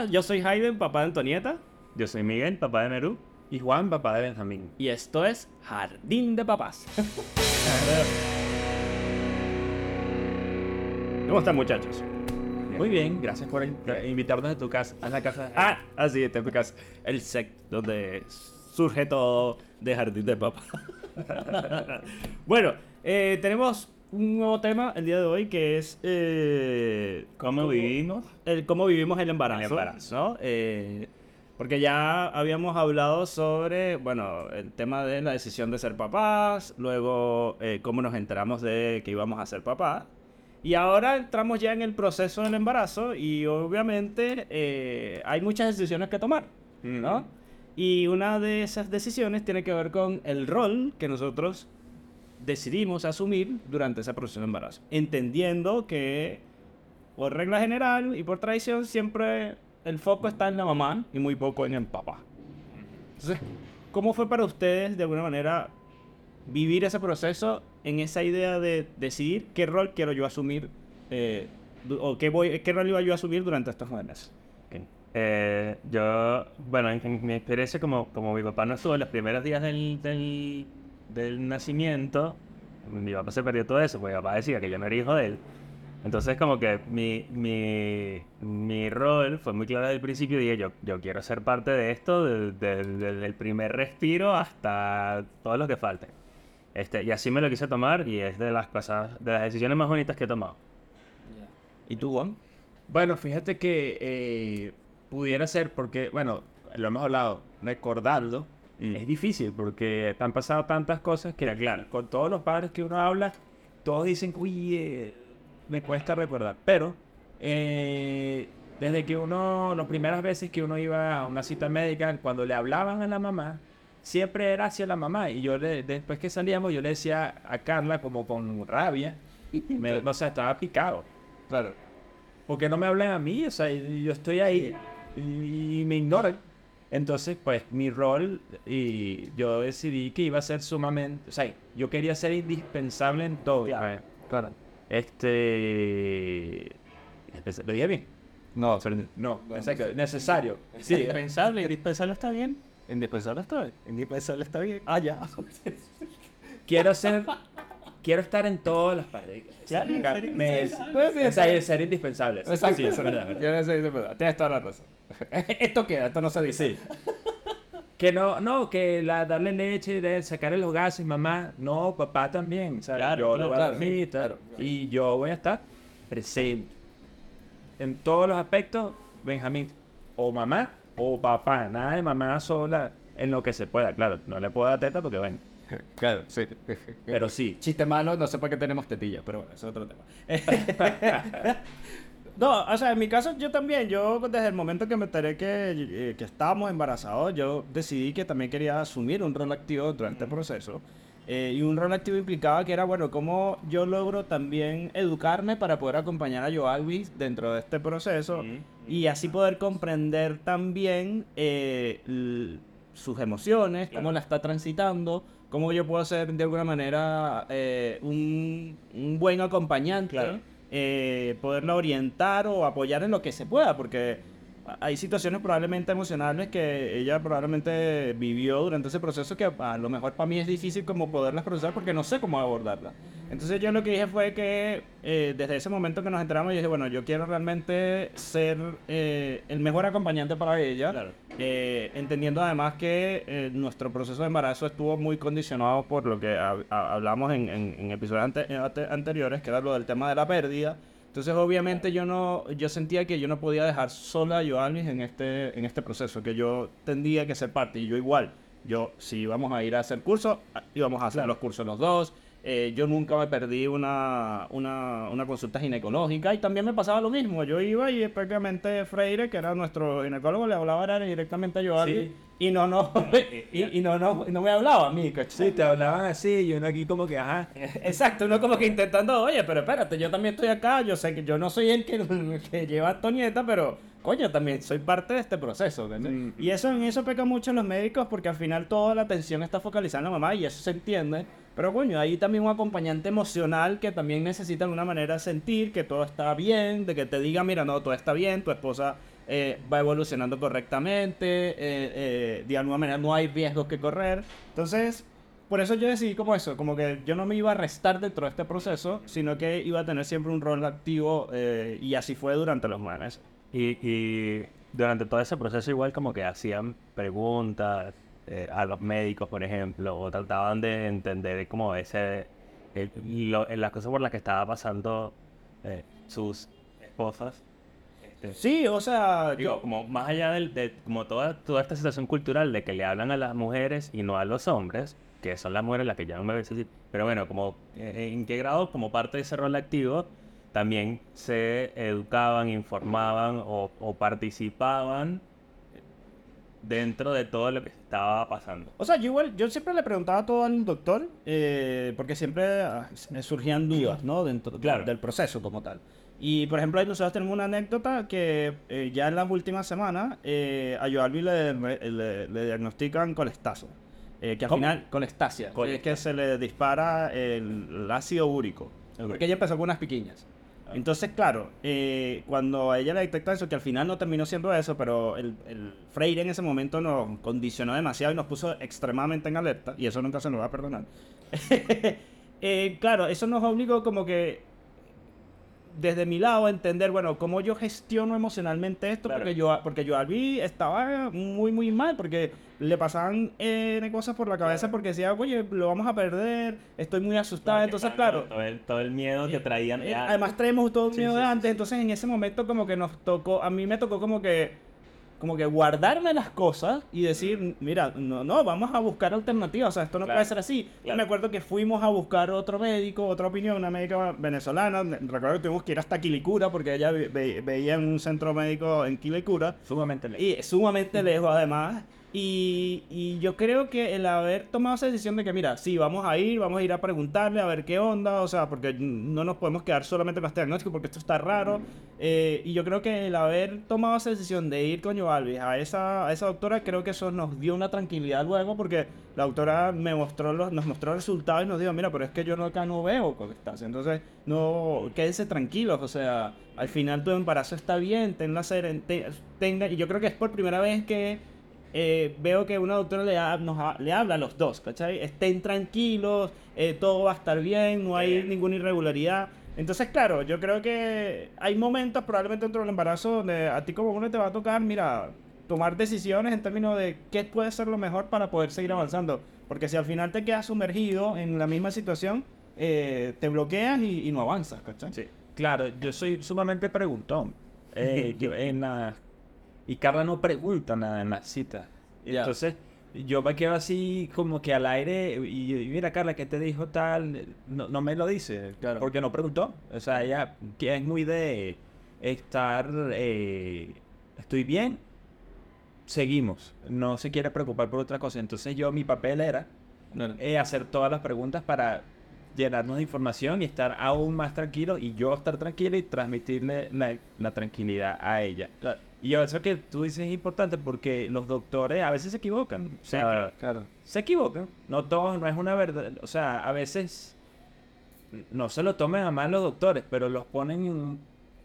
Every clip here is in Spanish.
Hola, yo soy Hayden, papá de Antonieta. Yo soy Miguel, papá de Nerú. Y Juan, papá de Benjamín. Y esto es Jardín de Papás. ¿Cómo están, muchachos? Muy bien, gracias por in- invitarnos a tu casa, a la casa. Ah, así es, podcast. El sec donde surge todo de Jardín de Papás. bueno, eh, tenemos un nuevo tema el día de hoy que es eh, ¿Cómo vivimos? el cómo vivimos el embarazo. El embarazo. ¿no? Eh, porque ya habíamos hablado sobre, bueno, el tema de la decisión de ser papás, luego eh, cómo nos enteramos de que íbamos a ser papás. Y ahora entramos ya en el proceso del embarazo y obviamente eh, hay muchas decisiones que tomar, ¿no? Y una de esas decisiones tiene que ver con el rol que nosotros decidimos asumir durante ese proceso de embarazo. Entendiendo que, por regla general y por tradición, siempre el foco está en la mamá y muy poco en el papá. Entonces, ¿cómo fue para ustedes, de alguna manera, vivir ese proceso en esa idea de decidir qué rol quiero yo asumir eh, o qué, voy, qué rol iba yo a asumir durante estos nueve meses? Ok. Eh, yo, bueno, en, en mi experiencia, como, como mi papá no estuvo en los primeros días del, del, del nacimiento, mi papá se perdió todo eso, porque mi papá decía que yo no era hijo de él. Entonces, como que mi, mi, mi rol fue muy claro desde el principio. Dije, yo, yo quiero ser parte de esto, del- del- del- del primer respiro hasta todo lo que falte. Este, y así me lo quise tomar y es de las cosas, de las decisiones más bonitas que he tomado. ¿Y tú, Juan? Bueno, fíjate que eh, pudiera ser porque, bueno, lo hemos hablado, recordando Mm. es difícil porque han pasado tantas cosas que, claro, con todos los padres que uno habla, todos dicen, uy, eh, me cuesta recordar. Pero, eh, desde que uno, las primeras veces que uno iba a una cita médica, cuando le hablaban a la mamá, siempre era hacia la mamá. Y yo, le- después que salíamos, yo le decía a Carla, como con rabia, me- o sea, estaba picado. Claro. porque no me hablan a mí? O sea, yo estoy ahí y, y me ignoran. Entonces, pues mi rol y yo decidí que iba a ser sumamente, o sea, yo quería ser indispensable en todo. Claro. Claro. Este, lo dije bien. No, No, exacto, necesario. Sí, indispensable, indispensable está bien. Indispensable está bien. Indispensable está bien. Ah, ya. quiero ser, quiero estar en todas las. Claro, ser- Me- sí, o sea, ser indispensable. Exacto. Sí, eso es verdad, verdad. Yo no sé, es verdad. Tienes toda la razón. esto queda, esto no se dice. Sí. Que no, no, que la, darle leche, de sacarle los gases, mamá, no, papá también, ¿sabes? Claro, yo lo voy a claro, dormir, sí, tal. claro, y yo voy a estar presente en todos los aspectos, Benjamín, o mamá o papá, nada de mamá sola, en lo que se pueda, claro, no le puedo dar teta porque bueno, Claro, sí. pero sí. Chiste malo, no sé por qué tenemos tetillas, pero bueno, eso es otro tema. no, o sea, en mi caso yo también, yo desde el momento que me enteré que, eh, que estábamos embarazados, yo decidí que también quería asumir un rol activo durante el proceso. Eh, y un rol activo implicaba que era, bueno, cómo yo logro también educarme para poder acompañar a Joalvis dentro de este proceso y así poder comprender también eh, sus emociones, cómo la está transitando, cómo yo puedo ser de alguna manera eh, un, un buen acompañante, Claro. eh, poderla orientar o apoyar en lo que se pueda, porque hay situaciones probablemente emocionales que ella probablemente vivió durante ese proceso que a lo mejor para mí es difícil como poderlas procesar porque no sé cómo abordarlas. Entonces yo lo que dije fue que eh, desde ese momento que nos enteramos, yo dije, bueno, yo quiero realmente ser eh, el mejor acompañante para ella, Claro. eh, entendiendo además que eh, nuestro proceso de embarazo estuvo muy condicionado por lo que hab- ha- hablamos en, en- en episodios ante- ante- anteriores, que era lo del tema de la pérdida. Entonces, obviamente, yo no, yo sentía que yo no podía dejar sola a Joannis en este, en este proceso, que yo tendría que ser parte, y yo igual. Yo, si íbamos a ir a hacer cursos, íbamos a hacer los cursos los dos. Eh, yo nunca me perdí una, una, una consulta ginecológica y también me pasaba lo mismo. Yo iba y prácticamente Freire, que era nuestro ginecólogo, le hablaba directamente a Joannis Sí. y no, no, y, y no, no, no me hablaba a mí, ¿cachai? Sí, te hablaban así y uno aquí como que, ajá. Exacto, uno como que intentando, oye, pero espérate, yo también estoy acá, yo sé que yo no soy el que, que lleva a Toñeta, pero coño, también soy parte de este proceso. Y eso en eso peca mucho los médicos porque al final toda la atención está focalizada en la mamá y eso se entiende. Pero coño, hay también un acompañante emocional que también necesita de alguna manera sentir que todo está bien, de que te diga, mira, no, todo está bien, tu esposa eh, va evolucionando correctamente, eh, eh, de alguna manera no hay riesgos que correr. Entonces, por eso yo decidí como eso, como que yo no me iba a restar dentro de este proceso, sino que iba a tener siempre un rol activo eh, y así fue durante los meses. Y durante todo ese proceso igual como que hacían preguntas eh, a los médicos, por ejemplo, o trataban de entender como ese, el- lo- las cosas por las que estaba pasando eh, sus esposas. Este, Sí, o sea, Digo, yo, como más allá del- de, como toda, toda esta situación cultural de que le hablan a las mujeres y no a los hombres, que son las mujeres las que llevan bebés, así, pero bueno, como eh, en qué grado, como parte de ese rol activo, también se educaban, informaban o, o participaban dentro de todo lo que estaba pasando. O sea, yo igual, yo siempre le preguntaba todo al doctor, eh, porque siempre ah, me surgían dudas, ¿no? Dentro Claro. del proceso como tal. Y, por ejemplo, ahí nosotros tenemos una anécdota que eh, ya en las últimas semanas eh, a Joalbi le, le, le diagnostican colestazo. eh, que al ¿Cómo? final, colestasia, que es que se le dispara el, el ácido úrico. Porque ella empezó con unas piquiñas. Entonces, claro, eh, cuando a ella le detectan eso, que al final no terminó siendo eso, pero el, el Freire en ese momento nos condicionó demasiado y nos puso extremadamente en alerta, y eso nunca se nos va a perdonar. Eh, claro, eso nos obligó como que, desde mi lado, entender, bueno, cómo yo gestiono emocionalmente esto, Claro. porque yo porque yo Albi estaba muy, muy mal, porque le pasaban eh, cosas por la cabeza, porque decía, oye, lo vamos a perder, estoy muy asustada, entonces, claro. Todo el, todo el miedo que traían. Eh, Además traemos todo el miedo sí, de sí, antes, sí. entonces en ese momento como que nos tocó, a mí me tocó como que como que guardarme las cosas y decir, mira, no, no, vamos a buscar alternativas, o sea, esto no Claro, puede ser así. Claro. me acuerdo que fuimos a buscar otro médico, otra opinión, una médica venezolana, recuerdo que tuvimos que ir hasta Quilicura porque ella ve- ve- veía en un centro médico en Quilicura Sumamente lejos. y sumamente lejos además. Y, y yo creo que el haber tomado esa decisión de que, mira, sí, vamos a ir, vamos a ir a preguntarle a ver qué onda, o sea, porque no nos podemos quedar solamente con este diagnóstico porque esto está raro. Eh, y yo creo que el haber tomado esa decisión de ir con Joalvis a esa, a esa doctora, creo que eso nos dio una tranquilidad luego porque la doctora me mostró los, nos mostró resultados y nos dijo, mira, pero es que yo acá no veo colestasia. Entonces, no, quédense tranquilos, o sea, al final tu embarazo está bien, ten la seren- te- tenga, y yo creo que es por primera vez que eh, veo que una doctora le, ha- nos ha- le habla a los dos, ¿cachai? Estén tranquilos, eh, todo va a estar bien, no hay ninguna irregularidad. Entonces, claro, yo creo que hay momentos probablemente dentro del embarazo donde a ti como hombre te va a tocar, mira, tomar decisiones en términos de qué puede ser lo mejor para poder seguir avanzando. Porque si al final te quedas sumergido en la misma situación, eh, te bloqueas y, y no avanzas, ¿cachai? Sí. Claro, yo soy sumamente preguntón. Eh, yo en la- Y Carla no pregunta nada en las citas. Ya. Entonces, yo me quedo así como que al aire y, y mira, Carla, ¿qué te dijo tal? No, no me lo dice. Claro. Porque no preguntó. O sea, ella que es muy de estar... eh, estoy bien, seguimos. No se quiere preocupar por otra cosa. Entonces yo, mi papel era eh, hacer todas las preguntas para llenarnos de información y estar aún más tranquilo y yo estar tranquilo y transmitirle la, la tranquilidad a ella. Y eso que tú dices es importante porque los doctores a veces se equivocan. O sea, Claro. se equivocan. No todos, no es una verdad. O sea, a veces no se lo tomen a mal los doctores, pero los ponen en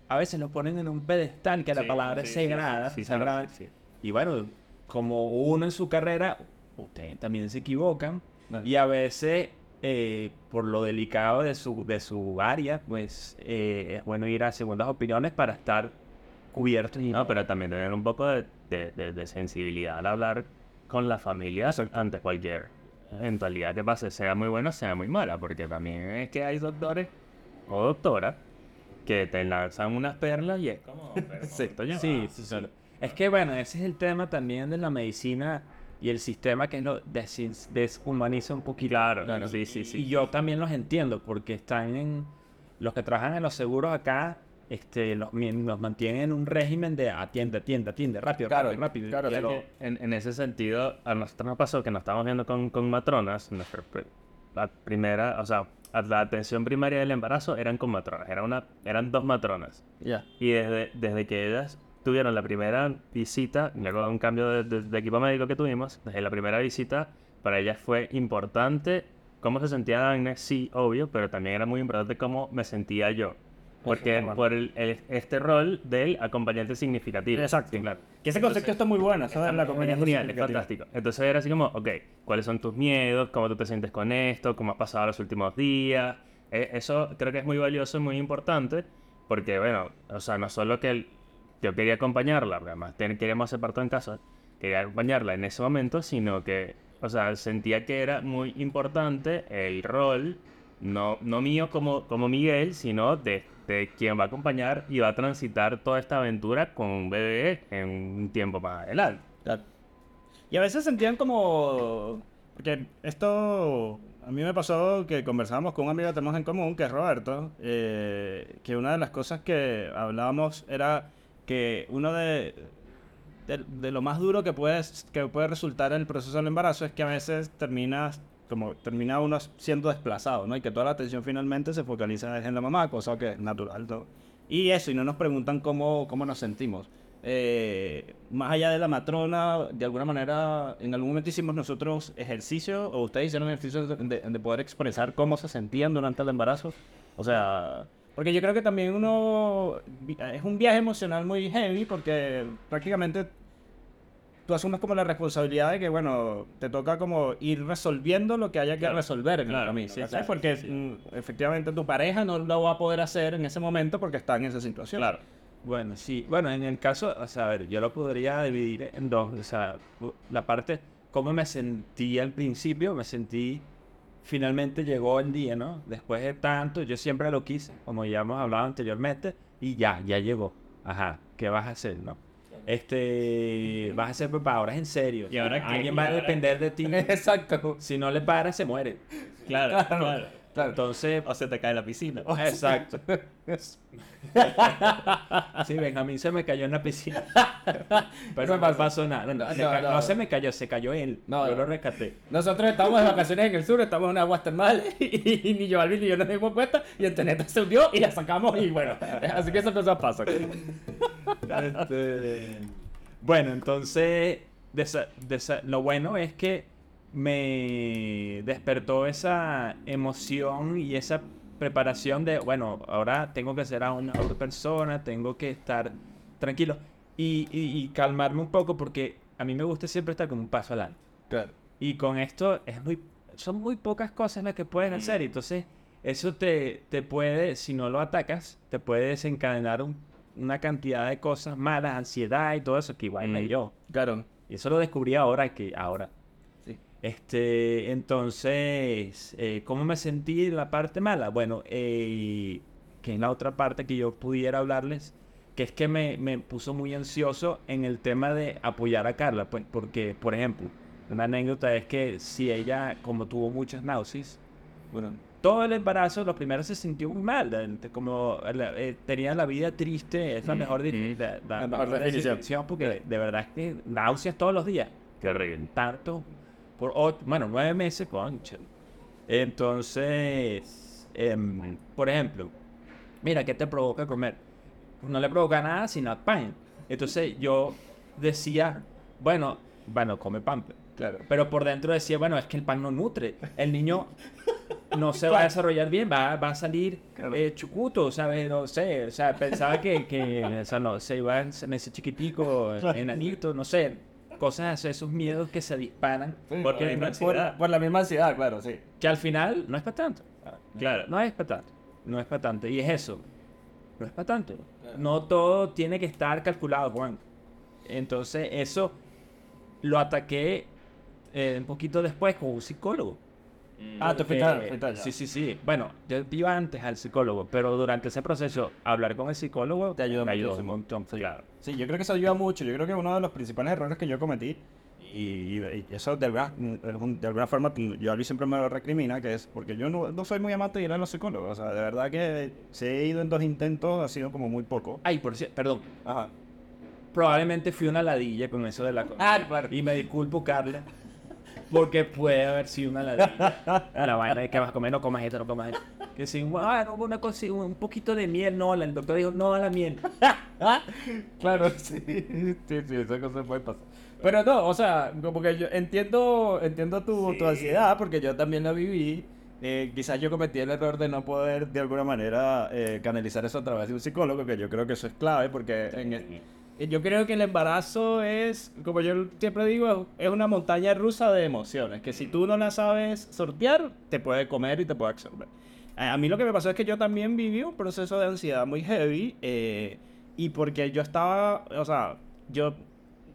a veces los ponen en un pedestal que la Sí, palabra sí, es sagrada. sí. Y bueno, como uno en su carrera, ustedes también se equivocan. Y a veces, eh, por lo delicado de su, de su área, pues eh, es bueno ir a segundas opiniones para estar cubiertos. Y No, pero también tener un poco de, de- de- de sensibilidad al hablar con la familia ante cualquier eventualidad que pase, sea muy buena o sea muy mala, porque también es que hay doctores o doctoras que te lanzan unas perlas y es como... pero Sí. esto ya Sí, sí, sí. Es que bueno, ese es el tema también de la medicina y el sistema que lo desin- deshumaniza un poquito. Claro, Claro. sí, sí, sí. Y yo también los entiendo porque están en... Los que trabajan en los seguros acá, este, los, mi- los mantienen en un régimen de atiende, atiende, atiende, rápido, Claro, rápido, rápido. claro, es que- En, en ese sentido, a nosotros nos pasó que nos estábamos viendo con, con matronas. Nuestra la primera, o sea, la atención primaria del embarazo eran con matronas. Era una, eran dos matronas. Ya. Y desde, desde que ellas tuvieron la primera visita, luego de un cambio de, de- de equipo médico que tuvimos, desde la primera visita, para ellas fue importante cómo se sentía Agnes, sí, obvio, pero también era muy importante cómo me sentía yo. Porque por el- el- este rol del acompañante significativo. Exacto. Sí, claro. Que ese concepto está muy bueno, ¿sabes? La Es genial, es fantástico. Entonces era así como, ok, ¿cuáles son tus miedos? ¿Cómo tú te sientes con esto? ¿Cómo has pasado los últimos días? Eh, eso creo que es muy valioso y muy importante porque, bueno, o sea, no solo que el- yo quería acompañarla, porque además queríamos hacer parto en casa, quería acompañarla en ese momento, sino que, o sea, sentía que era muy importante el rol, no, no mío como, como Miguel, sino de, de quien va a acompañar y va a transitar toda esta aventura con un bebé en un tiempo más adelante. Y a veces sentían como... Porque esto... A mí me pasó que conversábamos con un amigo que tenemos en común, que es Roberto, eh, que una de las cosas que hablábamos era que uno de, de, de lo más duro que puede, que puede resultar en el proceso del embarazo es que a veces terminas como termina uno siendo desplazado, ¿no? Y que toda la atención finalmente se focaliza en la mamá, cosa que es natural, ¿no? Y eso, y no nos preguntan cómo, cómo nos sentimos. Eh, más allá de la matrona, de alguna manera, en algún momento hicimos nosotros ejercicio, o ustedes hicieron ejercicio de, de- de poder expresar cómo se sentían durante el embarazo. O sea, porque yo creo que también uno, es un viaje emocional muy heavy, porque prácticamente tú asumes como la responsabilidad de que, bueno, te toca como ir resolviendo lo que haya que Claro, resolver en el claro, camino, sí, Porque sí. mm, efectivamente tu pareja no lo va a poder hacer en ese momento porque está en esa situación. Claro. Bueno, sí. Bueno, en el caso, o sea, a ver, yo lo podría dividir en dos. O sea, la parte, cómo me sentí al principio, me sentí, finalmente llegó el día, ¿no? Después de tanto, yo siempre lo quise, como ya hemos hablado anteriormente, y ya, ya llegó. Ajá, ¿qué vas a hacer, no? Este, vas a ser papá, ahora es en serio. ¿Y ahora qué? Alguien va a depender de ti. Exacto. Si no le paras, se muere. Claro, claro. Entonces, O se te cae la piscina. Exacto. Sí, Benjamín se me cayó en la piscina. Pero no pasó nada. No, No, se no, ca- no. no se me cayó, se cayó él. No, yo no. lo rescaté. Nosotros estamos de vacaciones en el sur, estamos en una aguas termales y, ni yo, Alvin ni yo nos dimos cuenta y Antoneta se hundió y la sacamos y bueno, así que esas cosas pasan. Este, Bueno, entonces, desa- desa- lo bueno es que me despertó esa emoción y esa preparación de, bueno, ahora tengo que ser a una otra persona, tengo que estar tranquilo y, y- y calmarme un poco porque a mí me gusta siempre estar como un paso adelante. Claro. Y con esto es muy, son muy pocas cosas las que puedes hacer. y Entonces, eso te, te puede, si no lo atacas, te puede desencadenar un- una cantidad de cosas malas, ansiedad y todo eso que igual me Mm. dio. Claro. Y eso lo descubrí ahora que ahora. Este, entonces, eh, ¿cómo me sentí en la parte mala? Bueno, eh, que en la otra parte que yo pudiera hablarles, que es que me, me puso muy ansioso en el tema de apoyar a Carla, pues, porque, por ejemplo, una anécdota es que si ella, como tuvo muchas náuseas, Bueno, todo el embarazo, lo primero se sintió muy mal, como la- eh, tenía la vida triste, es la mejor, di- Mm. la- la La mejor mejor definición. definición, porque de verdad es que náuseas todos los días Qué horrible. tanto por ocho, bueno, nueve meses, concha. Entonces, em, por ejemplo, mira, ¿qué te provoca comer? Pues no le provoca nada sino pan. Entonces yo decía, bueno, bueno, come pan. claro. Pero por dentro decía, bueno, es que el pan no nutre. El niño no se va a desarrollar bien, va, va a salir Claro. eh, chucuto, ¿sabes? No sé, o sea, pensaba que, que o sea, no, se iba en ese chiquitico, enanito, no sé. Cosas así, esos miedos que se disparan. Porque por, la misma ansiedad, claro, sí. Que al final no es para tanto. Claro. No es para tanto. No es para tanto. Y es eso. No es para tanto. No todo tiene que estar calculado, Juan. Entonces, eso lo ataqué eh, un poquito después con un psicólogo. Ah, tú fuiste, fuiste allá. Sí, sí, sí. Bueno, yo iba antes al psicólogo, pero durante ese proceso, hablar con el psicólogo Te ayudó me ayudó un montón. Claro. Sí, yo creo que eso ayuda mucho. Yo creo que uno de los principales errores que yo cometí, y, eso de alguna, de alguna forma yo a mí siempre me lo recrimina, que es porque yo no, no soy muy amante de ir a los psicólogos. O sea, de verdad que si he ido en dos intentos, ha sido como muy poco. Ay, por cierto, perdón. Ajá. Probablemente fui una ladilla con eso de la cosa. Ah, claro. Y me disculpo, Carla. Porque puede haber sido una ladilla. La vaina de que vas a comer, no comas esto, no comas esto. Que si, ah, no, una cosa, un poquito de miel, no. El doctor dijo, no a la miel. Claro, sí, sí, sí, esa cosa puede pasar. Pero no, o sea, como que yo entiendo, entiendo tu, tu ansiedad, porque yo también la viví. eh, quizás yo cometí el error de no poder de alguna manera eh, canalizar eso a través de un psicólogo, que yo creo que eso es clave, porque en el- eh, yo creo que el embarazo es, como yo siempre digo, es una montaña rusa de emociones, que si tú no la sabes sortear, te puede comer y te puede absorber. A a mí lo que me pasó es que yo también viví un proceso de ansiedad muy heavy, eh, y porque yo estaba, o sea, yo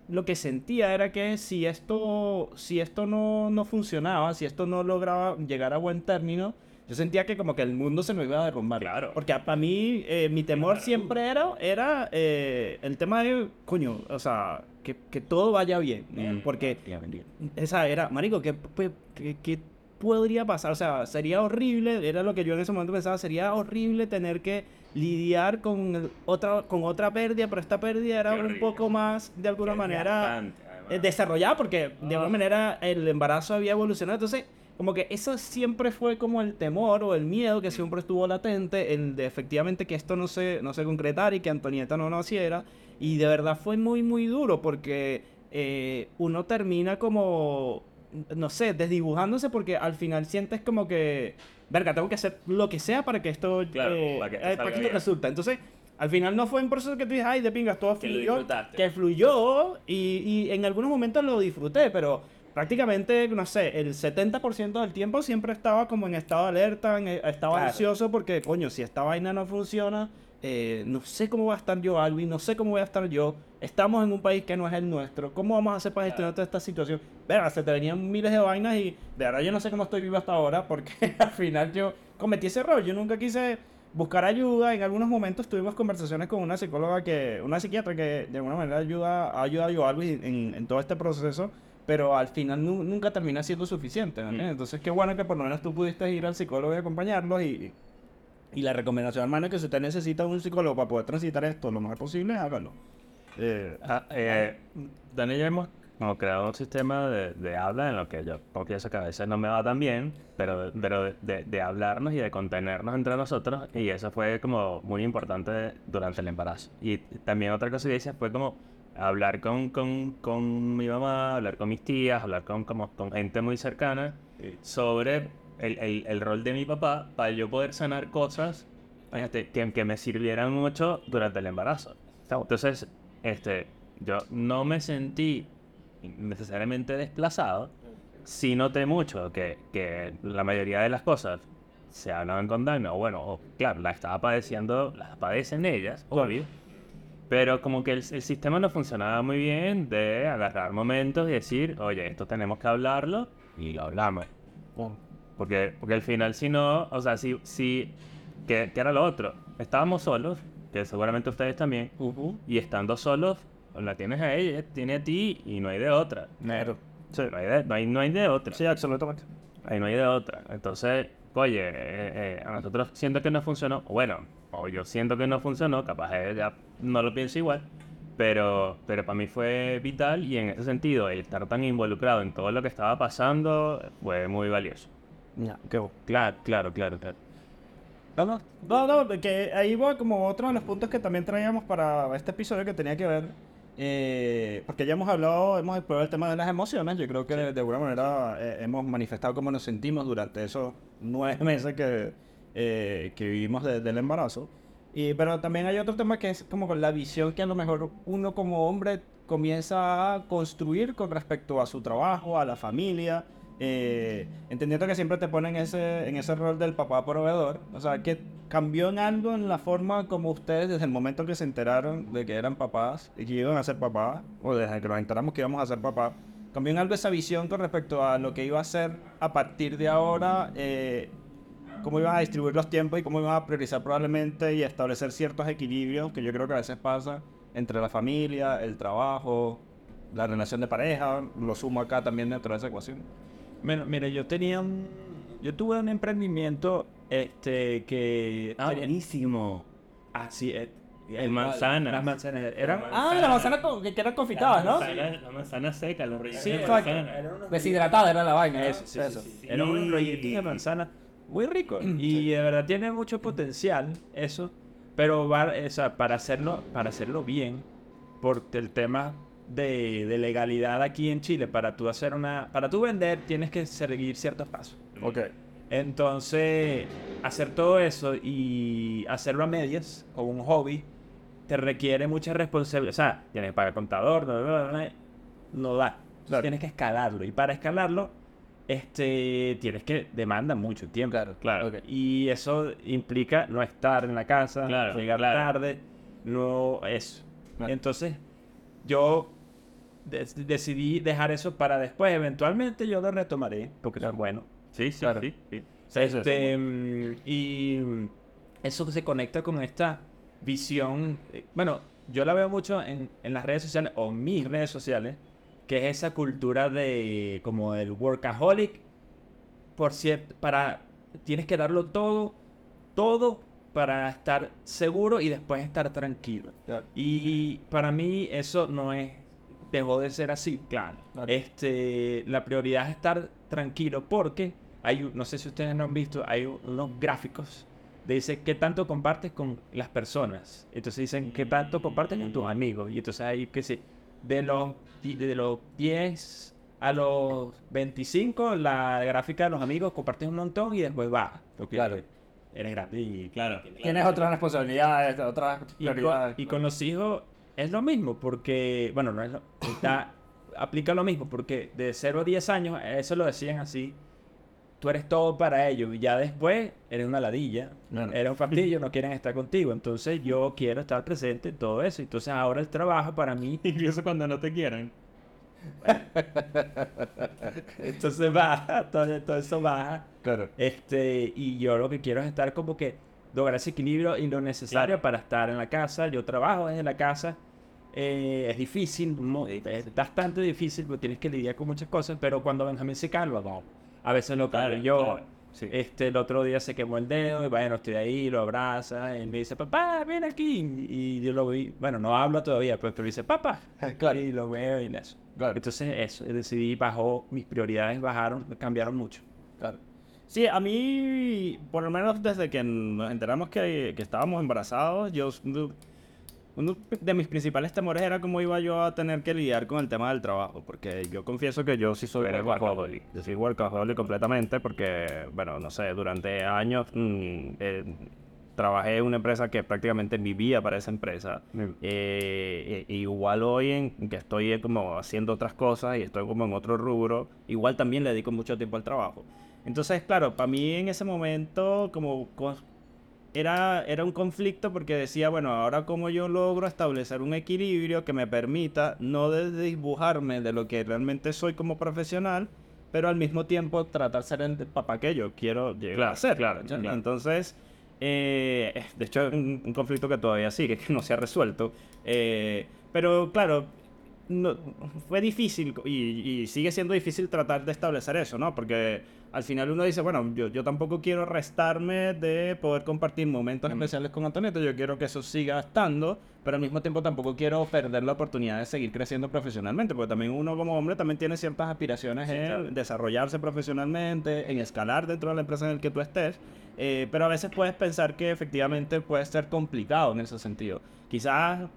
lo que sentía era que si esto, si esto no, no funcionaba, si esto no lograba llegar a buen término, yo sentía que como que el mundo se me iba a derrumbar. Claro. Porque para mí, eh, mi temor siempre era, era eh, el tema de, coño, o sea, que, que todo vaya bien. Mm. Porque esa era, marico, ¿qué, qué, qué- podría pasar? O sea, sería horrible, era lo que yo en ese momento pensaba, sería horrible tener que lidiar con el- otra, con otra pérdida, pero esta pérdida era un poco más, de alguna manera, eh, desarrollada, porque de Ah. alguna manera el embarazo había evolucionado. Entonces, como que eso siempre fue como el temor o el miedo que siempre estuvo latente, el de efectivamente que esto no se, no se concretara y que Antonieta no naciera. Y de verdad fue muy, muy duro porque eh, uno termina como, no sé, desdibujándose porque al final sientes como que, verga, tengo que hacer lo que sea para que esto, Claro, eh, para que eh, para que esto resulta. Entonces, al final no fue un proceso que tú dices, ay, de pingas, todo Que fluyó, que fluyó y, y en algunos momentos lo disfruté, pero prácticamente, no sé, el 70% del tiempo siempre estaba como en estado de alerta, en- eh, estaba Claro. ansioso porque, coño, si esta vaina no funciona, eh, no sé cómo va a estar yo, Alvin, no sé cómo voy a estar yo, estamos en un país que no es el nuestro, ¿cómo vamos a hacer para gestionar toda esta situación? Verga, se te venían miles de vainas y de verdad yo no sé cómo estoy vivo hasta ahora porque al final yo cometí ese error, yo nunca quise buscar ayuda, en algunos momentos tuvimos conversaciones con una psicóloga que, una psiquiatra que de alguna manera ayuda, ha ayudado a Alvin en, en todo este proceso, pero al final nu- nunca termina siendo suficiente, ¿no? Mm. Entonces qué bueno que por lo menos tú pudiste ir al psicólogo y acompañarlos y, y la recomendación, hermano, es que si usted necesita un psicólogo para poder transitar esto lo mejor posible, hágalo. Eh, Ah, eh, Dani y yo hemos como creado un sistema de, de habla en lo que yo confieso que a veces no me va tan bien, pero, pero de, de- hablarnos y de contenernos entre nosotros, y eso fue como muy importante durante el embarazo. Y también otra cosa que hice fue como hablar con, con, con mi mamá, hablar con mis tías, hablar con, como, con gente muy cercana sobre el, el, el rol de mi papá para yo poder sanar cosas fíjate, que, que me sirvieran mucho durante el embarazo. Entonces, este, yo no me sentí necesariamente desplazado, sí noté mucho que, que la mayoría de las cosas se hablaban con Dani, o bueno, o, claro, la estaba padeciendo, las padecen ellas, obvio, pero como que el, el sistema no funcionaba muy bien de agarrar momentos y decir, oye, esto tenemos que hablarlo, y lo hablamos. Porque, porque al final, si no, o sea, si, si que, que era lo otro, estábamos solos, que seguramente ustedes también, y estando solos, la tienes a ella, tiene a ti, y no hay de otra. Nero. No hay de, no hay, no hay de otra. Sí, absolutamente. Ahí no hay de otra. Entonces, oye, eh, eh, a nosotros siento que no funcionó, bueno, o yo siento que no funcionó, capaz ella no lo piensa igual, pero, pero para mí fue vital y en ese sentido, el estar tan involucrado en todo lo que estaba pasando fue muy valioso. Ya, qué. Claro, claro, claro, claro. No, no, no, no, porque ahí va como otro de los puntos que también traíamos para este episodio que tenía que ver. eh, porque ya hemos hablado, hemos explorado el tema de las emociones. Yo creo que de, de alguna manera eh, hemos manifestado cómo nos sentimos durante esos nueve meses que, eh, que vivimos de- del embarazo. Y, pero también hay otro tema que es como con la visión que a lo mejor uno como hombre comienza a construir con respecto a su trabajo, a la familia. eh, entendiendo que siempre te ponen ese, en ese rol del papá proveedor. O sea, que cambió en algo en la forma como ustedes desde el momento que se enteraron de que eran papás y que iban a ser papás, o desde que nos enteramos que íbamos a ser papás, cambió en algo esa visión con respecto a lo que iba a ser a partir de ahora, eh, cómo ibas a distribuir los tiempos y cómo ibas a priorizar probablemente y establecer ciertos equilibrios que yo creo que a veces pasa entre la familia, el trabajo, la relación de pareja, lo sumo acá también dentro de esa ecuación. Bueno, mira, yo tenía un... Yo tuve un emprendimiento este que... Ah, tenía- buenísimo. Así es. El manzana. Las manzanas. Eran... Ah, la manzana con- que eran confitadas, ¿no? La manzana seca, los rellenos Sí, de manzana. Deshidratada era la vaina. Eso, sí, sí, Eso. sí, sí. Era un rollito de manzana muy rico. Y de verdad tiene mucho potencial eso. Pero va, o sea, para hacerlo, para hacerlo bien, por el tema de, de legalidad aquí en Chile, para tú hacer una, para tú vender tienes que seguir ciertos pasos. Ok. Entonces, hacer todo eso y hacerlo a medias, o un hobby, te requiere mucha responsabilidad. O sea, tienes que pagar contador, no, no, no, no da. Claro. Tienes que escalarlo. Y para escalarlo, este, tienes que demanda mucho tiempo. Claro, Claro. Y eso implica no estar en la casa, Claro, llegar claro. tarde, no eso. Claro. Entonces, yo decidí dejar eso para después. Eventualmente yo lo retomaré, porque es bueno. Sí, sí, Claro. sí. Este, y eso se conecta con esta visión. eh, Bueno, yo la veo mucho en, en las redes sociales o mis redes sociales, que es esa cultura de como el workaholic. Por cierto, para tienes que darlo todo, todo para estar seguro y después estar tranquilo. Claro. Y para mí eso no es, dejó de ser así. Claro. Claro. Este, la prioridad es estar tranquilo porque hay, no sé si ustedes no han visto, hay un- unos gráficos dice qué tanto compartes con las personas. Entonces dicen qué tanto compartes con tus amigos. Y entonces hay que sé, de los, de los 10 a los 25, la gráfica de los amigos compartes un montón y después baja. Porque Claro. eres grande y Claro. Tienes otras responsabilidades, otras y con, prioridades. y con los hijos es lo mismo, porque, bueno, no es lo, está- aplica lo mismo, porque de 0 a 10 años, eso lo decían así, tú eres todo para ellos, y ya después eres una ladilla, Claro. eres un fastidio, no quieren estar contigo, entonces yo quiero estar presente en todo eso, entonces ahora el trabajo para mí, Incluso cuando no te quieren. entonces baja, todo, todo eso baja, Claro. Este, y yo lo que quiero es estar como que lograr ese equilibrio y lo necesario Claro. para estar en la casa. Yo trabajo desde la casa. eh, es difícil, es bastante difícil porque tienes que lidiar con muchas cosas, pero cuando Benjamín se calma, no. A veces lo Claro, yo. claro, sí. Este, el otro día se quemó el dedo y bueno, estoy ahí, lo abraza, y me dice, papá, ven aquí. Y yo lo vi, bueno, no habla todavía, pues, pero dice, papá. Claro. Y lo veo y eso. Claro. Entonces, eso, decidí, bajó, mis prioridades bajaron, cambiaron mucho. Claro. Sí, a mí, por lo menos desde que nos enteramos que, que estábamos embarazados, yo, uno de mis principales temores era cómo iba yo a tener que lidiar con el tema del trabajo, porque yo confieso que yo sí soy Eres workaholic. Yo soy workaholic completamente porque, bueno, no sé, durante años mm, eh, trabajé en una empresa que prácticamente vivía para esa empresa. Mm. Eh, e- igual hoy en que estoy eh, como haciendo otras cosas y estoy como en otro rubro, igual también le dedico mucho tiempo al trabajo. Entonces, claro, para mí en ese momento como era, era un conflicto porque decía, bueno, ahora cómo yo logro establecer un equilibrio que me permita no de- desdibujarme de lo que realmente soy como profesional, pero al mismo tiempo tratar de ser el papá que yo quiero llegar Claro, a ser. claro. Entonces, eh, de hecho, es un, un conflicto que todavía sigue, que no se ha resuelto. Eh, pero claro, no- fue difícil y, y sigue siendo difícil tratar de establecer eso, ¿no? Porque al final uno dice, bueno, yo, yo tampoco quiero restarme de poder compartir momentos especiales con Antonieta, yo quiero que eso siga estando, pero al mismo tiempo tampoco quiero perder la oportunidad de seguir creciendo profesionalmente, porque también uno como hombre también tiene ciertas aspiraciones en desarrollarse profesionalmente, en escalar dentro de la empresa en la que tú estés, eh, pero a veces puedes pensar que efectivamente puede ser complicado en ese sentido. Quizás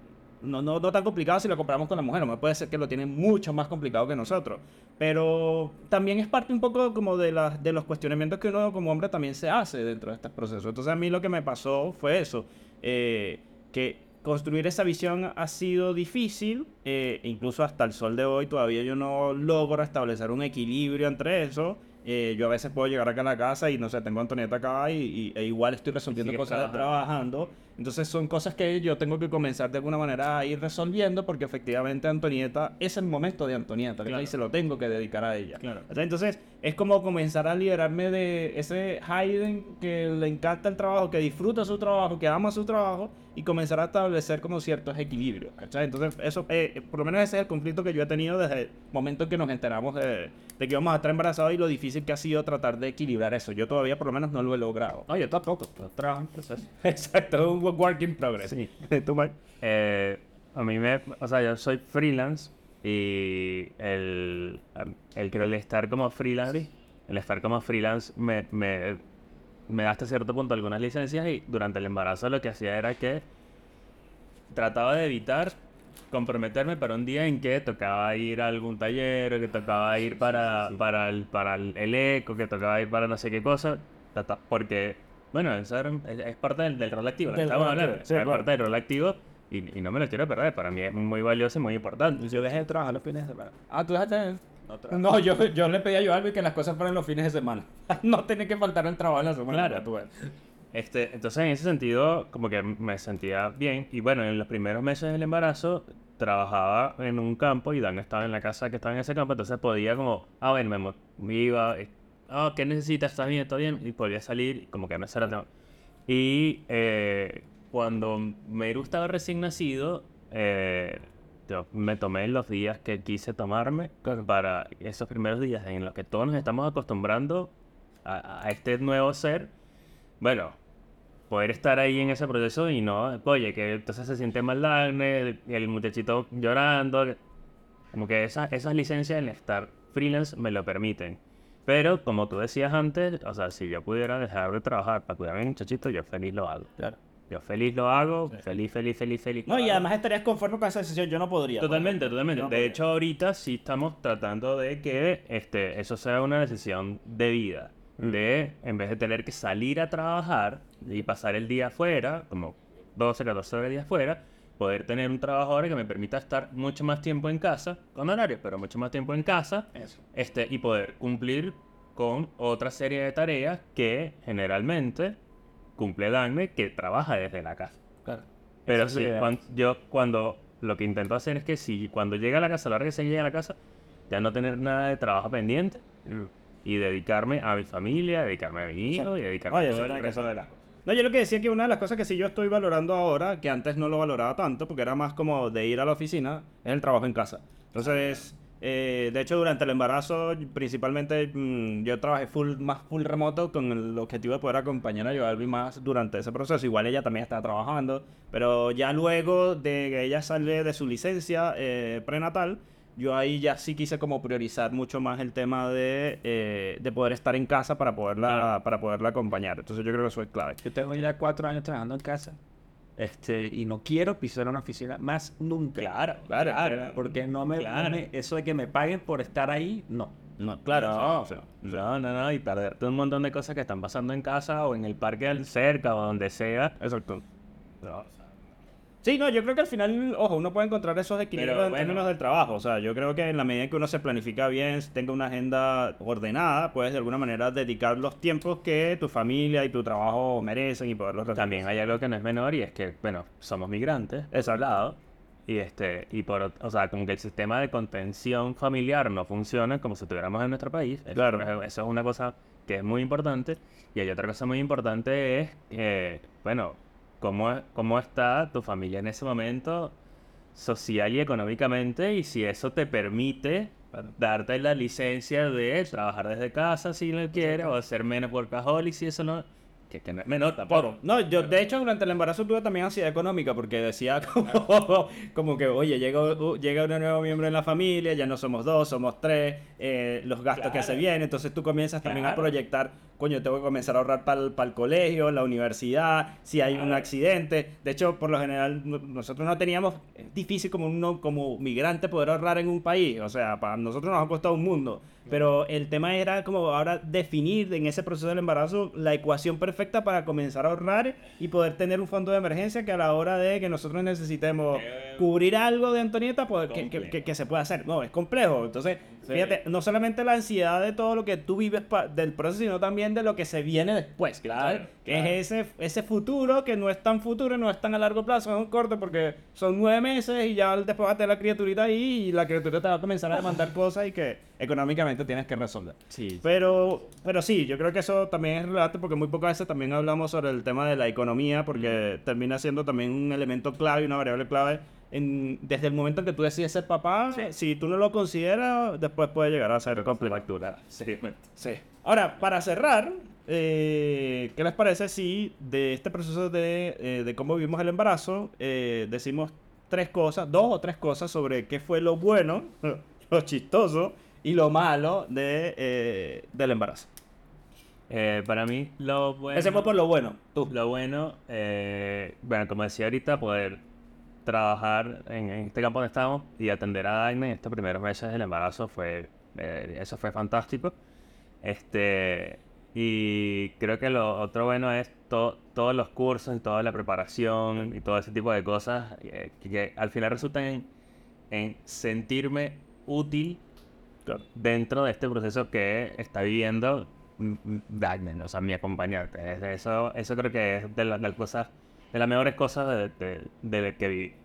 no, no, no tan complicado si lo comparamos con la mujer, no puede ser que lo tienen mucho más complicado que nosotros. Pero también es parte un poco como de, las de los cuestionamientos que uno como hombre también se hace dentro de este proceso. Entonces a mí lo que me pasó fue eso, eh, que construir esa visión ha sido difícil, eh, incluso hasta el sol de hoy todavía yo no logro establecer un equilibrio entre eso. Eh, yo a veces puedo llegar acá a la casa y no sé, tengo a Antonieta acá y, y- e igual estoy resolviendo cosas trabajando. Entonces son cosas que yo tengo que comenzar de alguna manera a ir resolviendo porque efectivamente Antonieta es el momento de Antonieta. Claro. y se lo tengo que dedicar a ella. Claro. Entonces es como comenzar a liberarme de ese Hayden que le encanta el trabajo, que disfruta su trabajo, que ama su trabajo y comenzar a establecer como ciertos equilibrios. ¿cachai? Entonces eso, eh, por lo menos ese es el conflicto que yo he tenido desde el momento en que nos enteramos de, de que íbamos a estar embarazados y lo difícil que ha sido tratar de equilibrar eso. Yo todavía por lo menos no lo he logrado. No, yo tampoco, trabajo en proceso. Exacto, es un work in progress. Sí. ¿Tú? Eh, a mí me, o sea, yo soy freelance y el, el creo el estar como freelance, el estar como freelance me, me, me da hasta cierto punto algunas licencias y durante el embarazo lo que hacía era que trataba de evitar comprometerme para un día en que tocaba ir a algún taller, o que tocaba ir para, para, el, para el, el eco, que tocaba ir para no sé qué cosa, porque, bueno, eso era- es, parte del, del rol activo, Del estamos hablando, sí, es claro. parte del rol activo y, y no me lo quiero perder, para mí es muy valioso y muy importante. Yo dejé de trabajar los fines de semana. Ah, tú dejaste. No. No, yo, yo le pedí a Joalvi que las cosas fueran los fines de semana. no tiene que faltar el trabajo en la semana. Claro. tú. Este, entonces en ese sentido como que me sentía bien y bueno, en los primeros meses del embarazo trabajaba en un campo y Dan estaba en la casa que estaba en ese campo, entonces podía como, ah bueno, me, iba, eh, ah, ¿qué necesitas? ¿Estás bien? ¿Todo bien? Y podía salir como que no era. Y eh, cuando Meru estaba recién nacido, eh, yo me tomé los días que quise tomarme para esos primeros días en los que todos nos estamos acostumbrando a, a este nuevo ser. Bueno, poder estar ahí en ese proceso y no, oye, que entonces se siente mal Dagne, el, el muchachito llorando. Como que esa- esas licencias en estar freelance me lo permiten. Pero como tú decías antes, o sea, si yo pudiera dejar de trabajar para cuidar a mi muchachito, yo feliz lo hago. Claro. Yo feliz lo hago, feliz, feliz, feliz, feliz. No, y además estarías conforme con esa decisión. Yo no podría. Totalmente, totalmente. No, de porque- hecho, ahorita sí estamos tratando de que este, eso sea una decisión de vida. De, en vez de tener que salir a trabajar y pasar el día afuera, como 12, 14 horas de día afuera, poder tener un trabajo ahora que me permita estar mucho más tiempo en casa, con horarios, pero mucho más tiempo en casa, Eso. este, y poder cumplir con otra serie de tareas que generalmente cumple Dagme, que trabaja desde la casa. Claro. Pero sí, sí, eh. cuan- yo cuando lo que intento hacer es que si cuando llega a la casa, a la hora que se llega a la casa, ya no tener nada de trabajo pendiente y dedicarme a mi familia, dedicarme a mi hijo y dedicarme Oye, a todo el resto de las cosas. No, yo lo que decía que una de las cosas que sí yo estoy valorando ahora, que antes no lo valoraba tanto, porque era más como de ir a la oficina, es el trabajo en casa. Entonces, eh, de hecho, durante el embarazo, principalmente mm, yo trabajé full, más full remoto con el objetivo de poder acompañar a Joalvi más durante ese proceso. Igual ella también estaba trabajando, pero ya luego de que ella sale de su licencia eh, prenatal, yo ahí ya sí quise como priorizar mucho más el tema de, eh, de poder estar en casa para poderla, para poderla acompañar. Entonces yo creo que eso es clave. Yo tengo ya cuatro años trabajando en casa. Este, y no quiero pisar una oficina más nunca. Claro, Claro, claro. Porque no me, no Claro. me- eso de que me paguen por estar ahí, no. No, claro, no, o sea, No, no, no, y perderte un montón de cosas que están pasando en casa o en el parque cerca o donde sea. exacto. No, o sea, Sí, no, yo creo que al final, ojo, uno puede encontrar esos equilibrios Pero en bueno. términos del trabajo. O sea, yo creo que en la medida que uno se planifica bien, tenga una agenda ordenada, puedes de alguna manera dedicar los tiempos que tu familia y tu trabajo merecen y poderlos resolver. También hay algo que no es menor y es que, bueno, somos migrantes, eso al lado. Y este, y por, o sea, como que el sistema de contención familiar no funciona como si estuviéramos en nuestro país. Eso- Claro. Eso es una cosa que es muy importante. Y hay otra cosa muy importante es, eh, bueno, cómo, cómo está tu familia en ese momento social y económicamente y si eso te permite darte la licencia de trabajar desde casa si lo quieres o hacer menos workaholic si eso no que, que no es menor tampoco No, yo de hecho durante el embarazo tuve también ansiedad económica porque decía como, como que, oye, llega, uh, llega un nuevo miembro en la familia, ya no somos dos, somos tres, eh, los gastos que se Claro. vienen, entonces tú comienzas también a Claro. proyectar, coño, tengo que comenzar a ahorrar para el, colegio, la universidad, si hay un Claro. accidente. De hecho, por lo general, no- nosotros no teníamos, es difícil como, uno, como migrante poder ahorrar en un país, o sea, para nosotros nos ha costado un mundo. Pero el tema era como ahora definir en ese proceso del embarazo la ecuación perfecta para comenzar a ahorrar y poder tener un fondo de emergencia que a la hora de que nosotros necesitemos cubrir algo de Antonieta, pues que, que- que- que se pueda hacer. No, es complejo. Entonces, fíjate, no solamente la ansiedad de todo lo que tú vives del proceso, sino también de lo que se viene después. Claro. Que claro. es ese, ese futuro que no es tan futuro, no es tan a largo plazo, es un corto porque son nueve meses y ya después va a tener la criaturita ahí y la criatura te va a comenzar a demandar cosas y que económicamente tienes que resolver. sí Pero, pero sí, yo creo que eso también es relevante porque muy pocas veces también hablamos sobre el tema de la economía porque termina siendo también un elemento clave y una variable clave en- desde el momento en que tú decides ser papá. Si tú no lo consideras, después puede llegar a ser complicado. factura seriamente Sí. Ahora, para cerrar, eh, ¿qué les parece si de este proceso de, eh, de cómo vivimos el embarazo eh, decimos tres cosas, dos o tres cosas sobre qué fue lo bueno, lo chistoso y lo malo de, eh, del embarazo? Eh, para mí lo bueno Empecemos por lo bueno. Tú. Lo bueno, eh, bueno, como decía ahorita, poder trabajar en, en este campo donde estábamos y atender a Daina en estos primeros meses del embarazo fue, eh, eso fue fantástico. Este, y creo que lo otro bueno es to- todos los cursos y toda la preparación y todo ese tipo de cosas eh, que, que al final resultan en, en sentirme útil dentro de este proceso que está viviendo mm, mm, Dagnen, o sea, mi acompañante. Es- Eso, eso creo que es de, la- de las cosas, de las mejores cosas de, de- de que viví.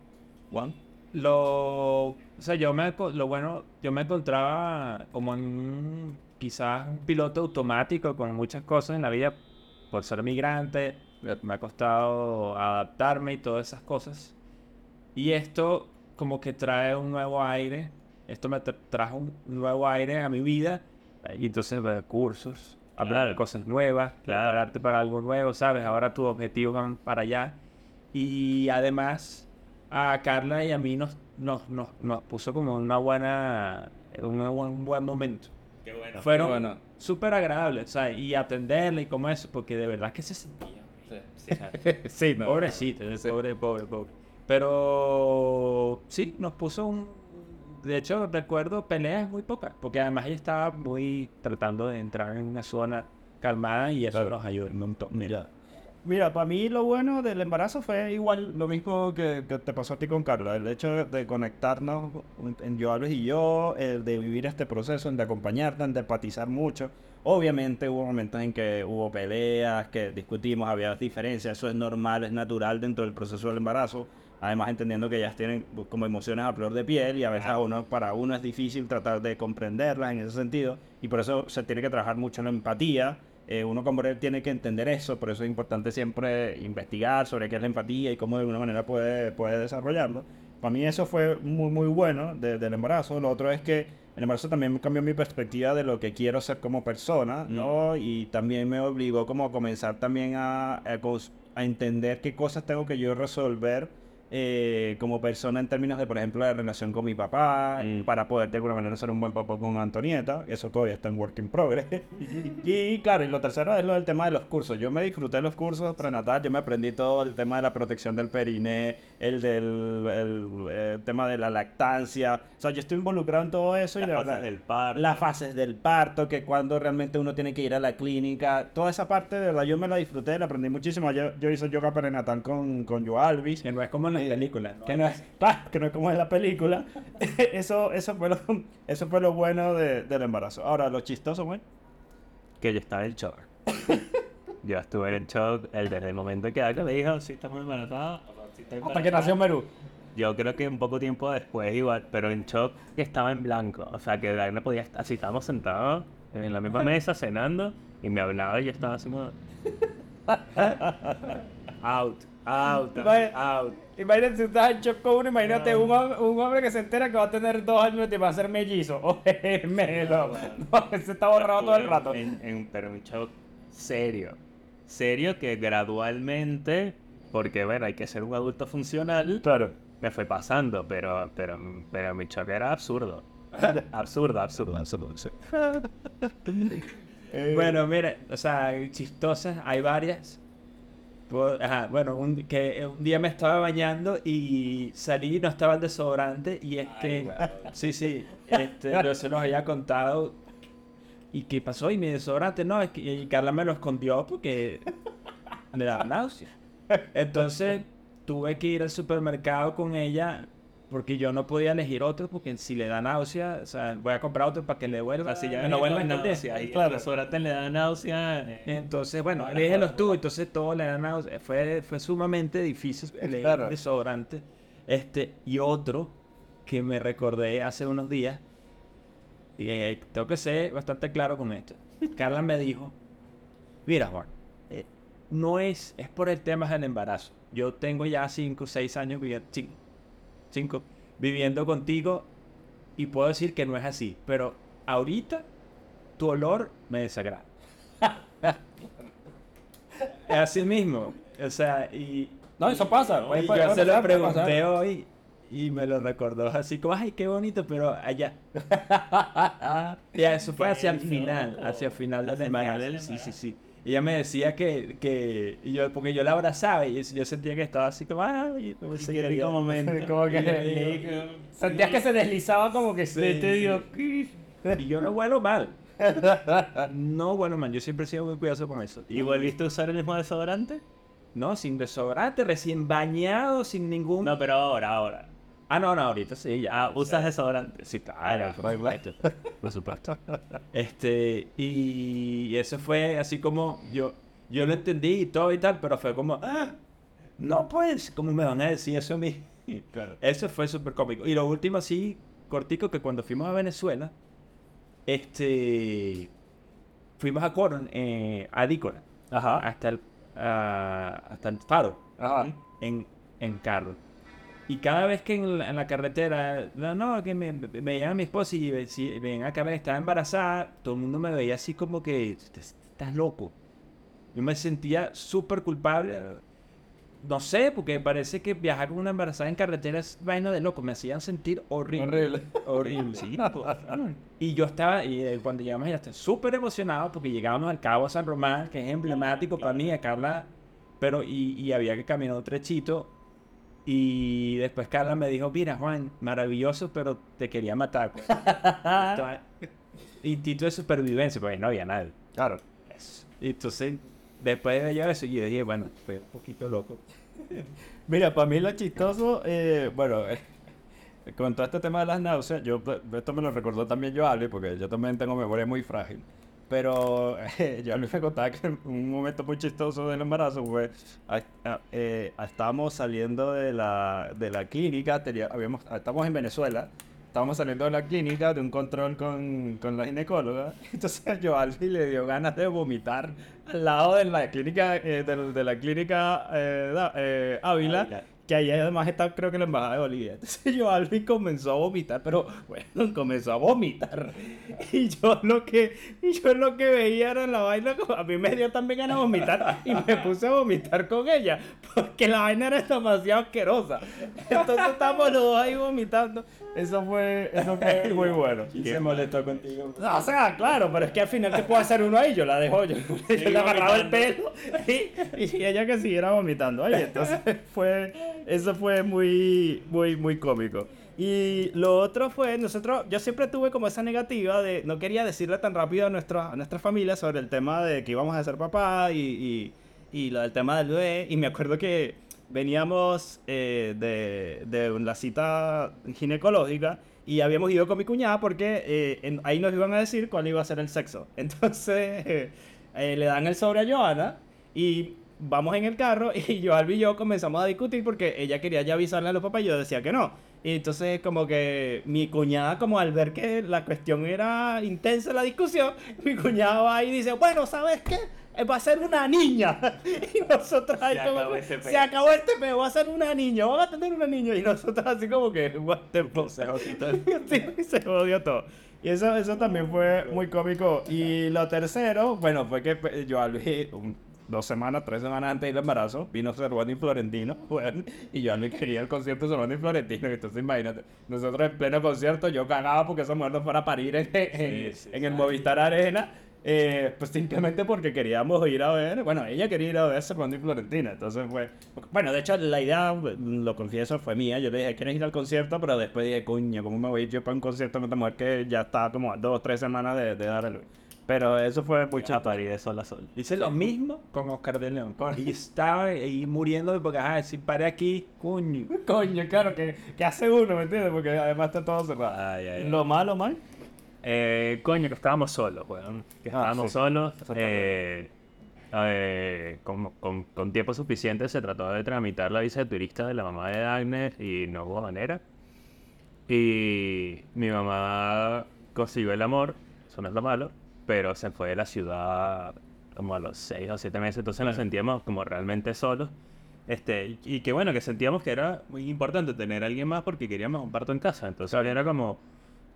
Juan. Lo, o sea, yo me, lo bueno, yo me encontraba como en un, quizás un piloto automático con muchas cosas en la vida por ser migrante, me- me ha costado adaptarme y todas esas cosas. Y esto como que trae un nuevo aire, esto me tra- trajo un nuevo aire a mi vida y entonces eh, cursos, hablar de cosas nuevas, prepararte para algo nuevo, ¿sabes? Ahora tus objetivos van para allá. Y además a Carla y a mí nos, nos, nos, nos puso como una buena, un, buen- un buen momento. Qué bueno. Fueron bueno. súper agradables, sea, y atenderla y como eso, porque de verdad que se sentía. sí, no. Pobrecito, Sí. pobre, pobre, pobre. Pero sí, nos puso un... De hecho, recuerdo peleas muy pocas, porque además ella estaba muy tratando de entrar en una zona calmada y eso Claro. nos ayudó un montón. Mira. Mira, para mí lo bueno del embarazo fue igual lo mismo que, que te pasó a ti con Carla. El hecho de, de conectarnos en Joables y yo, el de vivir este proceso, el de acompañarte, el de empatizar mucho. Obviamente hubo momentos en que hubo peleas, que discutimos, había diferencias. Eso es normal, es natural dentro del proceso del embarazo. Además, entendiendo que ellas tienen como emociones a flor de piel y a veces a uno, para uno es difícil tratar de comprenderlas en ese sentido. Y por eso se tiene que trabajar mucho en la empatía. Eh, uno como él tiene que entender eso, por eso es importante siempre investigar sobre qué es la empatía y cómo de alguna manera puede, puede desarrollarlo. Para mí eso fue muy, muy bueno de- del embarazo. Lo otro es que el embarazo también cambió mi perspectiva de lo que quiero ser como persona, ¿no? Y también me obligó como a comenzar también a, a a entender qué cosas tengo que yo resolver eh, como persona en términos de, por ejemplo, la relación con mi papá, Mm. para poder de alguna manera ser un buen papá con Antonieta. Eso todavía está en work in progress. y claro, y lo tercero es lo del tema de los cursos. Yo me disfruté los cursos prenatal, yo me aprendí todo el tema de la protección del periné, el del el, eh, tema de la lactancia. O sea, yo estoy involucrado en todo eso y Las verdad. fases del parto. Las fases del parto, que cuando realmente uno tiene que ir a la clínica, toda esa parte de verdad yo me la disfruté, la aprendí muchísimo. Yo, yo hice yoga prenatal con, con Joe Alvis. Que no es como en ¿no? Que no es, que no es como en la película. eso, eso, fue lo, eso fue lo bueno de- del embarazo. Ahora, lo chistoso, güey. que yo estaba en shock. yo estuve en shock el, desde el momento que Agla me dijo, sí, estamos sí estoy Hasta que embarazada". nació Merú. Yo creo que un poco tiempo después igual, pero en shock que estaba en blanco. O sea, que Dagna podía estar, así estábamos sentados en la misma mesa cenando y me hablaba y yo estaba así como... Out, out, out. Imagínate si estás en shock con uno, imagínate un, un hombre que se entera que va a tener dos años y va a ser mellizo. O gemelo. No, ese está borrado todo el rato. En, en- pero un shock serio. Serio que gradualmente, porque bueno, hay que ser un adulto funcional, Claro. me fue pasando, pero, pero, pero mi shock era absurdo. Absurdo, absurdo, absurdo. sí. Eh, Bueno, mira, o sea, chistosas, hay varias. Ajá, bueno, un, que un día me estaba bañando y salí y no estaba el desodorante y este, sí, sí, este, yo se los había contado. ¿Y qué pasó? Y mi desodorante, no, es que y Carla me lo escondió porque me daba náusea. Entonces tuve que ir al supermercado con ella porque yo no podía elegir otro, porque si le da náusea, o sea, voy a comprar otro para que le devuelva. Así ah, ya no vuelva náusea. Y claro. el le da náusea. Eh, entonces, bueno, no elígelos tú, entonces todo le da náusea. Fue, fue sumamente difícil elegir claro. desodorante. Este, y otro que me recordé hace unos días, y eh, tengo que ser bastante claro con esto. Carla me dijo, mira Juan, eh, no es, es por el tema del embarazo. Yo tengo ya 5 o 6 años, 5, cinco, viviendo contigo y puedo decir que no es así, pero ahorita tu olor me desagrada. es así mismo, o sea, y... No, eso pasa. Y yo se lo pregunté hoy y me lo recordó así como, ay, qué bonito, pero allá. ya, eso fue hacia el final, hacia el final de la semana. Sí, sí, sí. Y ella me decía que, que y yo, porque yo la abrazaba y yo sentía que estaba así como, ay, no rico día". momento. Como Y yo que... digo, Sentías que se deslizaba como que se Sí. Y yo no huelo mal. No huelo mal, yo siempre he sido muy cuidadoso con eso. ¿Y volviste a usar el mismo desodorante? No, sin desodorante, recién bañado, sin ningún... No, pero ahora, ahora. Ah, no, no, ahorita sí, ya. Ah, ¿usas desodorante? Sí, claro, por supuesto. Por supuesto. Este, y eso fue así como yo, yo lo entendí y todo y tal, pero fue como, ah, no pues, ¿cómo me van a decir eso a mí? Claro. Eso fue súper cómico. Y lo último así, cortico, que cuando fuimos a Venezuela, este, fuimos a Coron, eh, a Dícora, Ajá. hasta el, ah, hasta el faro Ajá. en, en carro. Y cada vez que en la, en la carretera, no, no, que me, me veía a mi esposa y si ven acá, estaba embarazada, todo el mundo me veía así como que "Estás- loco. Yo me sentía súper culpable. No sé, porque parece que viajar con una embarazada en carretera es vaina de loco. Me hacían sentir horrible. Horrible. Horrible. Sí, y yo estaba, y eh, cuando llegamos allá, estaba súper emocionado porque llegábamos al Cabo San Román, que es emblemático para mí, a Carla, pero y, y había que caminar un trechito. Y después Carla me dijo, mira Juan, maravilloso, pero te quería matar. pues". Instinto de supervivencia, porque no había nadie. Claro. Y entonces, después de eso, yo dije, bueno, fue un poquito loco. Mira, para mí lo chistoso, eh, bueno, eh, con todo este tema de las náuseas, yo, esto me lo recordó también yo porque yo también tengo memoria muy frágil. Pero eh, yo me contaba que un momento muy chistoso del embarazo fue, ah, ah, eh, estábamos saliendo de la, de la clínica, tenía- habíamos, estamos en Venezuela, estábamos saliendo de la clínica de un control con, con la ginecóloga, entonces a Joalfi le dio ganas de vomitar al lado de la clínica, eh, de, de la clínica eh, eh, Ávila. Que ahí además está creo que la embajada de Bolivia. Entonces yo Alvin comenzó a vomitar, pero bueno, comenzó a vomitar. Y yo lo que, yo lo que veía era la vaina, a mí me dio también ganas de vomitar y me puse a vomitar con ella, porque la vaina era demasiado asquerosa. Entonces estábamos los dos ahí vomitando. Eso fue, eso fue muy bueno. Y se molestó contigo. No, o sea, claro, pero es que al final, ¿qué puede hacer uno ahí? Yo la dejo, yo, yo le agarraba el pelo y, y ella que siguiera vomitando. Oye, entonces fue, eso fue muy, muy, muy cómico. Y lo otro fue, nosotros, yo siempre tuve como esa negativa de, no quería decirle tan rápido a, nuestra a nuestra familia sobre el tema de que íbamos a ser papá y, y, y lo del tema del bebé. Y me acuerdo que veníamos eh, de, de la cita ginecológica y habíamos ido con mi cuñada porque eh, ahí nos iban a decir cuál iba a ser el sexo. Entonces eh, le dan el sobre a Joana y vamos en el carro y Joalbi y yo comenzamos a discutir porque ella quería ya avisarle a los papás y yo decía que no. Y entonces como que mi cuñada como al ver que la cuestión era intensa la discusión, mi cuñada va y dice, bueno, ¿sabes qué? Eh, Va a ser una niña. Y nosotros ahí Se como acabó peo. se acabó este peo, va a ser una niña, van a tener una niña. Y nosotros así como que, what the fuck. Se jodió todo. Sí, se jodió todo. Y eso, eso también fue muy cómico. Y lo tercero, bueno, fue que pues, yo un- dos semanas, tres semanas antes del embarazo, vino Cervoni Florentino, bueno, y yo Albi quería el concierto de Cervoni Florentino. Entonces imagínate, nosotros en pleno concierto, yo cagaba porque esa mujer no fuera a parir en, en- Sí, sí, en el. Movistar Arena. Eh, pues simplemente porque queríamos ir a ver, bueno, ella quería ir a ver Cervoni Florentina, entonces fue, bueno, de hecho la idea, lo confieso, fue mía, yo le dije, ¿quieres ir al concierto? Pero después dije, coño, ¿cómo me voy a ir yo para un concierto con esta mujer que ya está como a dos o tres semanas de, de dar a luz? Pero eso fue muy chato. Chato de sol a sol. Hice lo mismo con Oscar de León. Y estaba ahí muriendo porque, ajá, si paré aquí, coño. Coño, claro, que, que hace uno, ¿me entiendes? Porque además está todo cerrado. Ay, ay, ay. Lo malo, mal. Eh, coño, que estábamos solos, weón. Que Ah, estábamos sí. solos. Eh, eh, con, con- con tiempo suficiente se trató de tramitar la visa de turista de la mamá de Agnes y no hubo manera. Y mi mamá consiguió el amor, eso no es lo malo, pero se fue de la ciudad como a los seis o siete meses, entonces nos sentíamos como realmente solos. Este, y- que bueno, que sentíamos que era muy importante tener a alguien más porque queríamos un parto en casa. Entonces era como,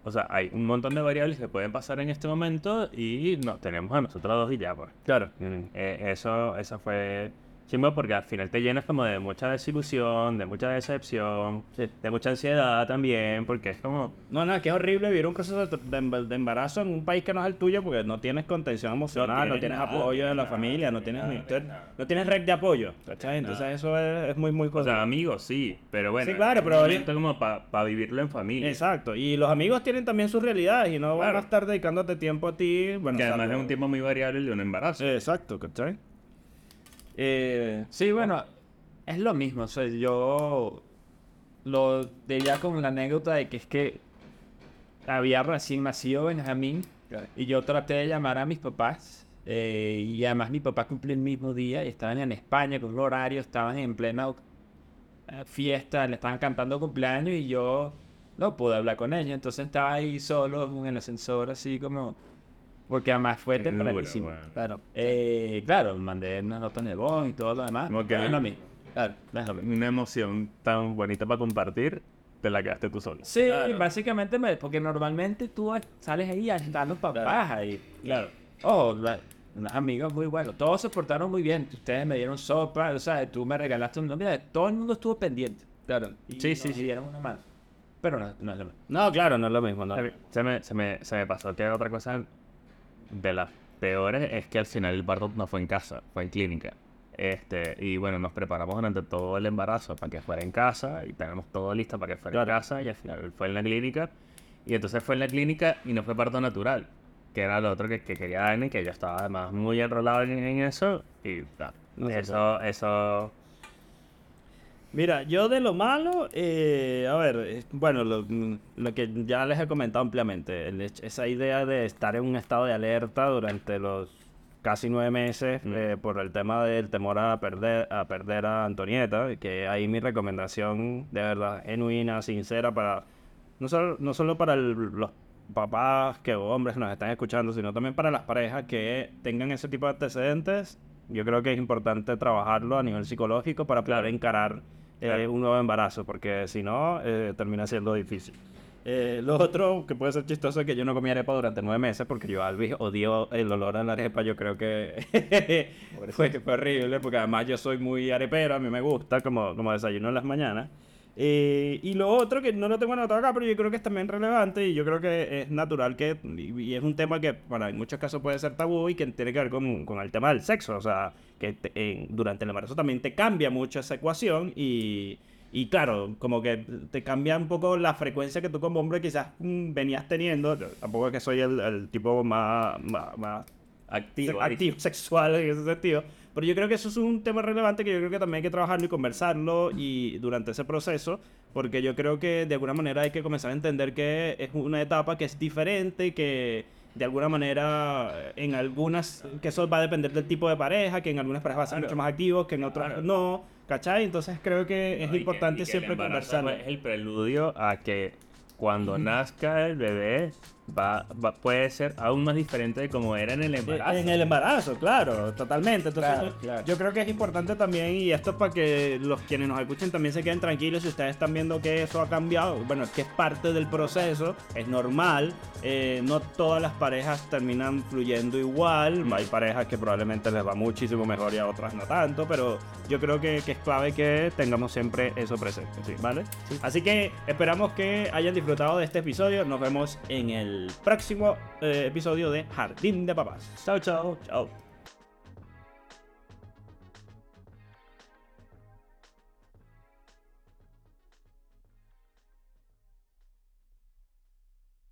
o sea, hay un montón de variables que pueden pasar en este momento y no, tenemos a nosotros dos y ya, pues. Claro. Mm, eh, eso, eso fue chimbo porque al final te llenas como de mucha desilusión, de mucha decepción, de mucha ansiedad también, porque es como... No, no, es que es horrible vivir un proceso de, de emba- de embarazo en un país que no es el tuyo porque no tienes contención emocional, no tienes tienes, nada, apoyo de la nada, familia, no tienes, nada, nada. no tienes red de apoyo, ¿cachai? Entonces eso es, es muy, muy O cosa. sea, amigos, sí, pero bueno. Sí, claro, es pero- momento como para vivirlo en familia. Exacto, y los amigos tienen también sus realidades y no van a estar dedicándote tiempo a ti. Bueno, Que además es un tiempo muy variable el de un embarazo. Exacto, ¿cachai? Eh, Sí, bueno, es lo mismo. O sea, yo lo diría con la anécdota de que es que había recién nacido Benjamín y yo traté de llamar a mis papás. eh, y además mi papá cumplió el mismo día y estaban en España con un horario, estaban en plena eh, fiesta, le estaban cantando cumpleaños y yo no pude hablar con ellos. Entonces estaba ahí solo en el ascensor, así como. Porque además fue tempranísimo. claro, Eh, claro, mandé una nota de voz y todo lo demás. Como que- No es lo mismo. claro. Una emoción tan bonita para compartir, te la quedaste tú solo. Sí, Claro. básicamente, me- porque normalmente tú sales ahí a estar los papás ahí. Claro. Oh, unos amigos muy buenos. Todos se portaron muy bien. Ustedes me dieron sopa, o sea, tú me regalaste un nombre. Todo el mundo estuvo pendiente. Claro. Y Sí, nos sí, sí. dieron una mano. Pero no, no es lo mismo. No, claro, no es lo mismo, no. Se me, se, me, se me pasó que otra cosa de las peores es que al final el parto no fue en casa, fue en clínica. Este, y bueno, nos preparamos durante todo el embarazo para que fuera en casa y tenemos todo listo para que fuera en Claro. casa y al final fue en la clínica. Y entonces fue en la clínica y no fue parto natural, que era lo otro que, que quería Dani, que yo estaba además muy enrolado en, en eso. Y No eso, eso, Mira, yo de lo malo, eh, a ver, eh, bueno, lo, lo que ya les he comentado ampliamente, el esa idea de estar en un estado de alerta durante los casi nueve meses Mm. eh, por el tema del temor a perder, a perder a Antonieta, que ahí mi recomendación de verdad genuina, sincera, para no solo, no solo para el- los papás que o hombres nos están escuchando, sino también para las parejas que tengan ese tipo de antecedentes. Yo creo que es importante trabajarlo a nivel psicológico para poder encarar eh, un nuevo embarazo, porque si no, eh, termina siendo difícil. Eh, lo otro que puede ser chistoso es que yo no comí arepa durante nueve meses porque yo, Alvis, odio el olor a la arepa. Yo creo que fue, fue horrible porque además yo soy muy arepero, a mí me gusta como, como desayuno en las mañanas. Eh, y lo otro que no lo tengo anotado acá, pero yo creo que es también relevante y yo creo que es natural que, y, y es un tema que bueno, en muchos casos puede ser tabú y que tiene que ver con, con el tema del sexo, o sea, que te- en- durante el embarazo también te cambia mucho esa ecuación y, y claro, como que te cambia un poco la frecuencia que tú como hombre quizás mm, venías teniendo, tampoco es que soy el, el tipo más, más, más activo. se- activo sexual en ese sentido. Pero yo creo que eso es un tema relevante que yo creo que también hay que trabajarlo y conversarlo y durante ese proceso, porque yo creo que de alguna manera hay que comenzar a entender que es una etapa que es diferente, que de alguna manera en algunas, que eso va a depender del tipo de pareja, que en algunas parejas va a ser Claro. mucho más activo, que en otras Claro. no, ¿cachai? Entonces creo que es importante que siempre conversarlo. Es el preludio a que cuando nazca el bebé va, va- puede ser aún más diferente de como era en el embarazo. En el embarazo, claro, totalmente. Entonces, Claro, claro. yo creo que es importante también, y esto es para que los quienes nos escuchen también se queden tranquilos si ustedes están viendo que eso ha cambiado. Bueno, es que es parte del proceso, es normal. eh, no todas las parejas terminan fluyendo igual. Hay parejas que probablemente les va muchísimo mejor y a otras no tanto, pero yo creo que, que es clave que tengamos siempre eso presente, ¿sí? ¿vale? Así que esperamos que hayan disfrutado de este episodio. Nos vemos en próximo eh, episodio de Jardín de Papás. Chao, chao, chao.